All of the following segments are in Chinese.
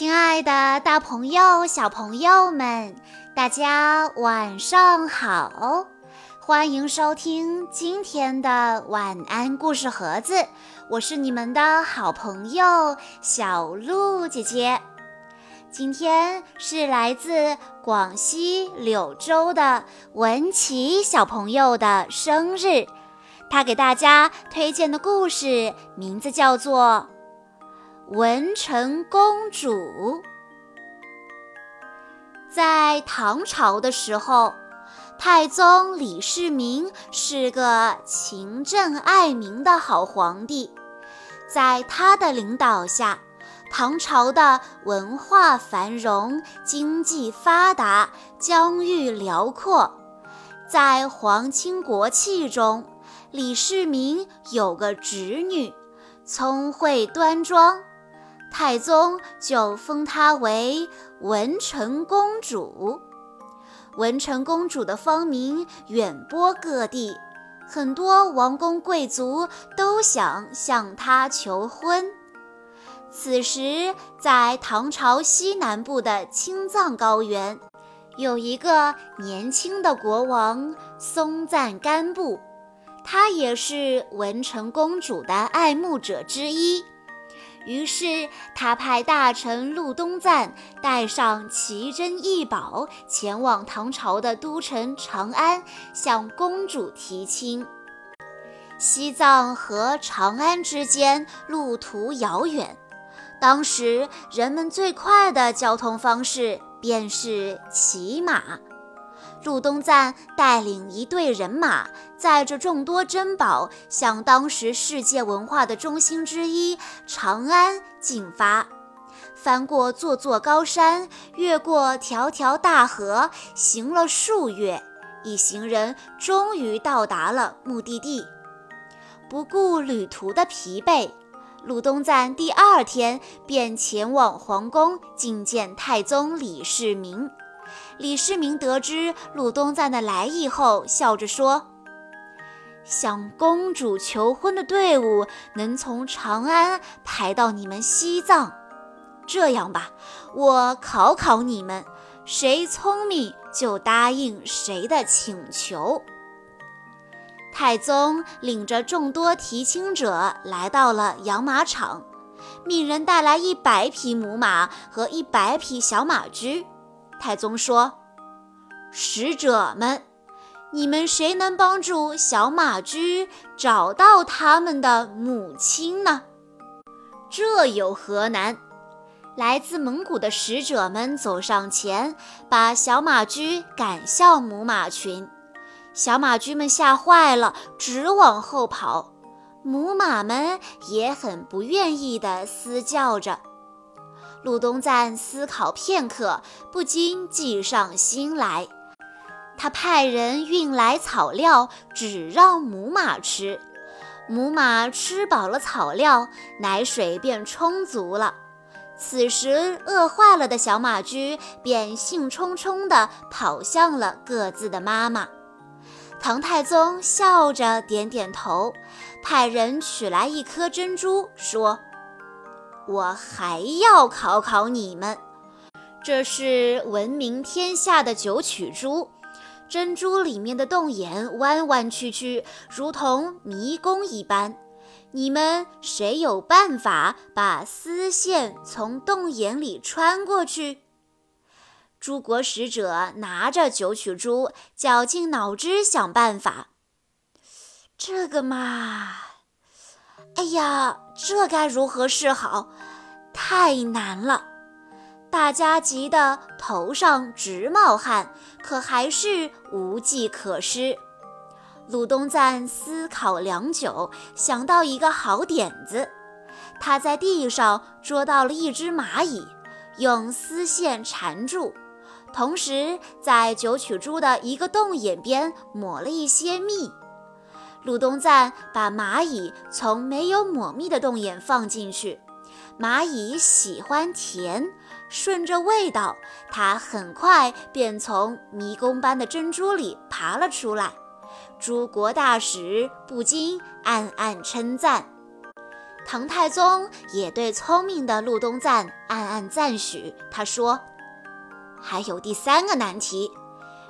亲爱的，大朋友、小朋友们，大家晚上好！欢迎收听今天的晚安故事盒子，我是你们的好朋友小鹿姐姐。今天是来自广西柳州的文琪小朋友的生日，他给大家推荐的故事名字叫做《文成公主》。在唐朝的时候，太宗李世民是个勤政爱民的好皇帝，在他的领导下。唐朝的文化繁荣，经济发达，疆域辽阔。在皇亲国戚中，李世民有个侄女，聪慧端庄，太宗就封她为文成公主。文成公主的芳名远播各地，很多王公贵族都想向她求婚。此时，在唐朝西南部的青藏高原，有一个年轻的国王松赞干布，他也是文成公主的爱慕者之一。于是，他派大臣陆东赞带上奇珍异宝，前往唐朝的都城长安，向公主提亲。西藏和长安之间路途遥远。当时人们最快的交通方式便是骑马。陆东赞带领一队人马，载着众多珍宝，向当时世界文化的中心之一长安进发。翻过座座高山，越过条条大河，行了数月，一行人终于到达了目的地。不顾旅途的疲惫。陆东赞第二天便前往皇宫觐见太宗李世民。李世民得知陆东赞的来意后，笑着说：“向公主求婚的队伍能从长安排到你们西藏。这样吧，我考考你们，谁聪明就答应谁的请求。”太宗领着众多提亲者来到了养马场，命人带来一百匹母马和一百匹小马驹。太宗说：“使者们，你们谁能帮助小马驹找到他们的母亲呢？”这有何难？来自蒙古的使者们走上前，把小马驹赶向母马群。小马驹们吓坏了，直往后跑。母马们也很不愿意地嘶叫着。陆东赞思考片刻，不禁计上心来。他派人运来草料，只让母马吃。母马吃饱了草料，奶水便充足了。此时，饿坏了的小马驹便兴冲冲地跑向了各自的妈妈。唐太宗笑着点点头，派人取来一颗珍珠，说：“我还要考考你们，这是闻名天下的九曲珠。珍珠里面的洞眼弯弯曲曲，如同迷宫一般。你们谁有办法把丝线从洞眼里穿过去？”诸国使者拿着九曲珠，绞尽脑汁想办法。这个嘛，哎呀，这该如何是好？太难了！大家急得头上直冒汗，可还是无计可施。鲁东赞思考良久，想到一个好点子。他在地上捉到了一只蚂蚁，用丝线缠住。同时，在九曲珠的一个洞眼边抹了一些蜜。鲁东赞把蚂蚁从没有抹蜜的洞眼放进去，蚂蚁喜欢甜，顺着味道，它很快便从迷宫般的珍珠里爬了出来。诸国大使不禁暗暗称赞。唐太宗也对聪明的陆东赞暗暗赞许。他说：“还有第三个难题，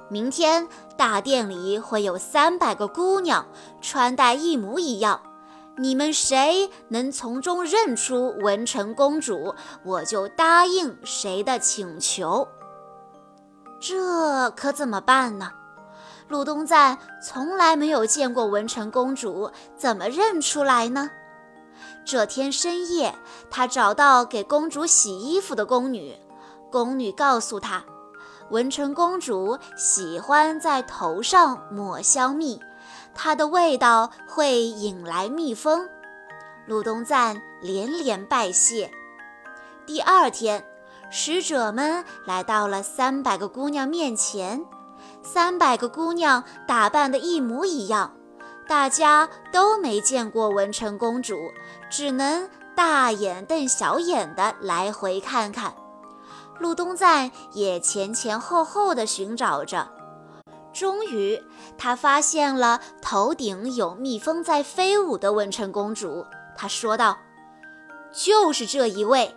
明天大殿里会有三百个姑娘，穿戴一模一样。你们谁能从中认出文成公主，我就答应谁的请求。这可怎么办呢？”陆东赞从来没有见过文成公主，怎么认出来呢？这天深夜，他找到给公主洗衣服的宫女，宫女告诉他，文成公主喜欢在头上抹香蜜，它的味道会引来蜜蜂。陆东赞连连拜谢。第二天，使者们来到了三百个姑娘面前。三百个姑娘打扮得一模一样，大家都没见过文成公主，只能大眼瞪小眼的来回看看。陆东赞也前前后后的寻找着，终于他发现了头顶有蜜蜂在飞舞的文成公主。他说道：“就是这一位。”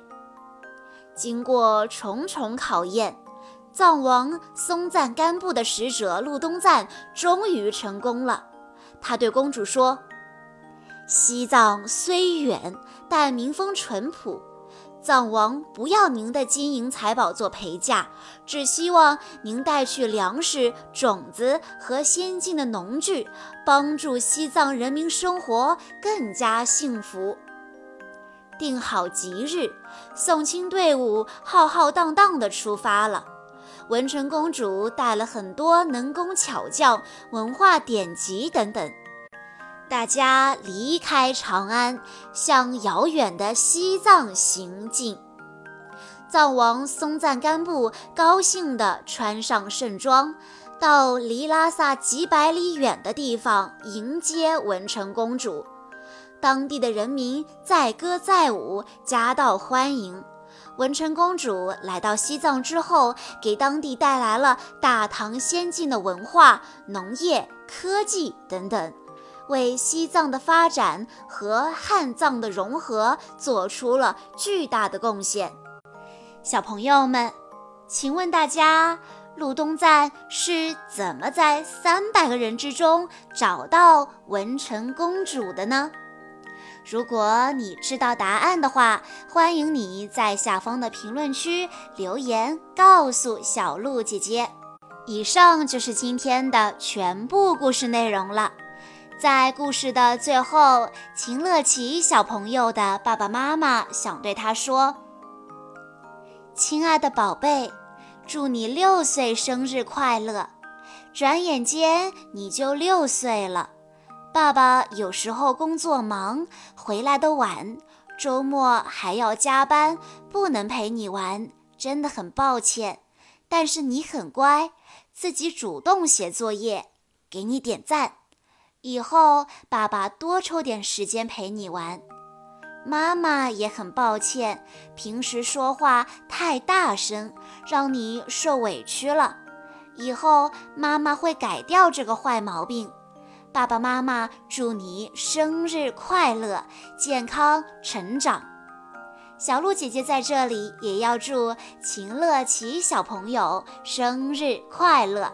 经过重重考验。藏王松赞干布的使者陆东赞终于成功了。他对公主说：“西藏虽远，但民风淳朴。藏王不要您的金银财宝做陪嫁，只希望您带去粮食、种子和先进的农具，帮助西藏人民生活更加幸福。”定好吉日，送亲队伍浩浩荡荡地出发了。文成公主带了很多能工巧匠、文化典籍等等，大家离开长安，向遥远的西藏行进。藏王松赞干布高兴地穿上盛装，到离拉萨几百里远的地方迎接文成公主。当地的人民载歌载舞，夹道欢迎。文成公主来到西藏之后，给当地带来了大唐先进的文化、农业、科技等等，为西藏的发展和汉藏的融合做出了巨大的贡献。小朋友们，请问大家，陆东赞是怎么在三百个人之中找到文成公主的呢？如果你知道答案的话，欢迎你在下方的评论区留言告诉小鹿姐姐。以上就是今天的全部故事内容了。在故事的最后，秦乐琪小朋友的爸爸妈妈想对他说：“亲爱的宝贝，祝你六岁生日快乐！转眼间你就六岁了。”爸爸有时候工作忙，回来的晚，周末还要加班，不能陪你玩，真的很抱歉。但是你很乖，自己主动写作业，给你点赞。以后爸爸多抽点时间陪你玩。妈妈也很抱歉，平时说话太大声，让你受委屈了。以后妈妈会改掉这个坏毛病。爸爸妈妈祝你生日快乐，健康成长。小鹿姐姐在这里也要祝秦乐琪小朋友生日快乐。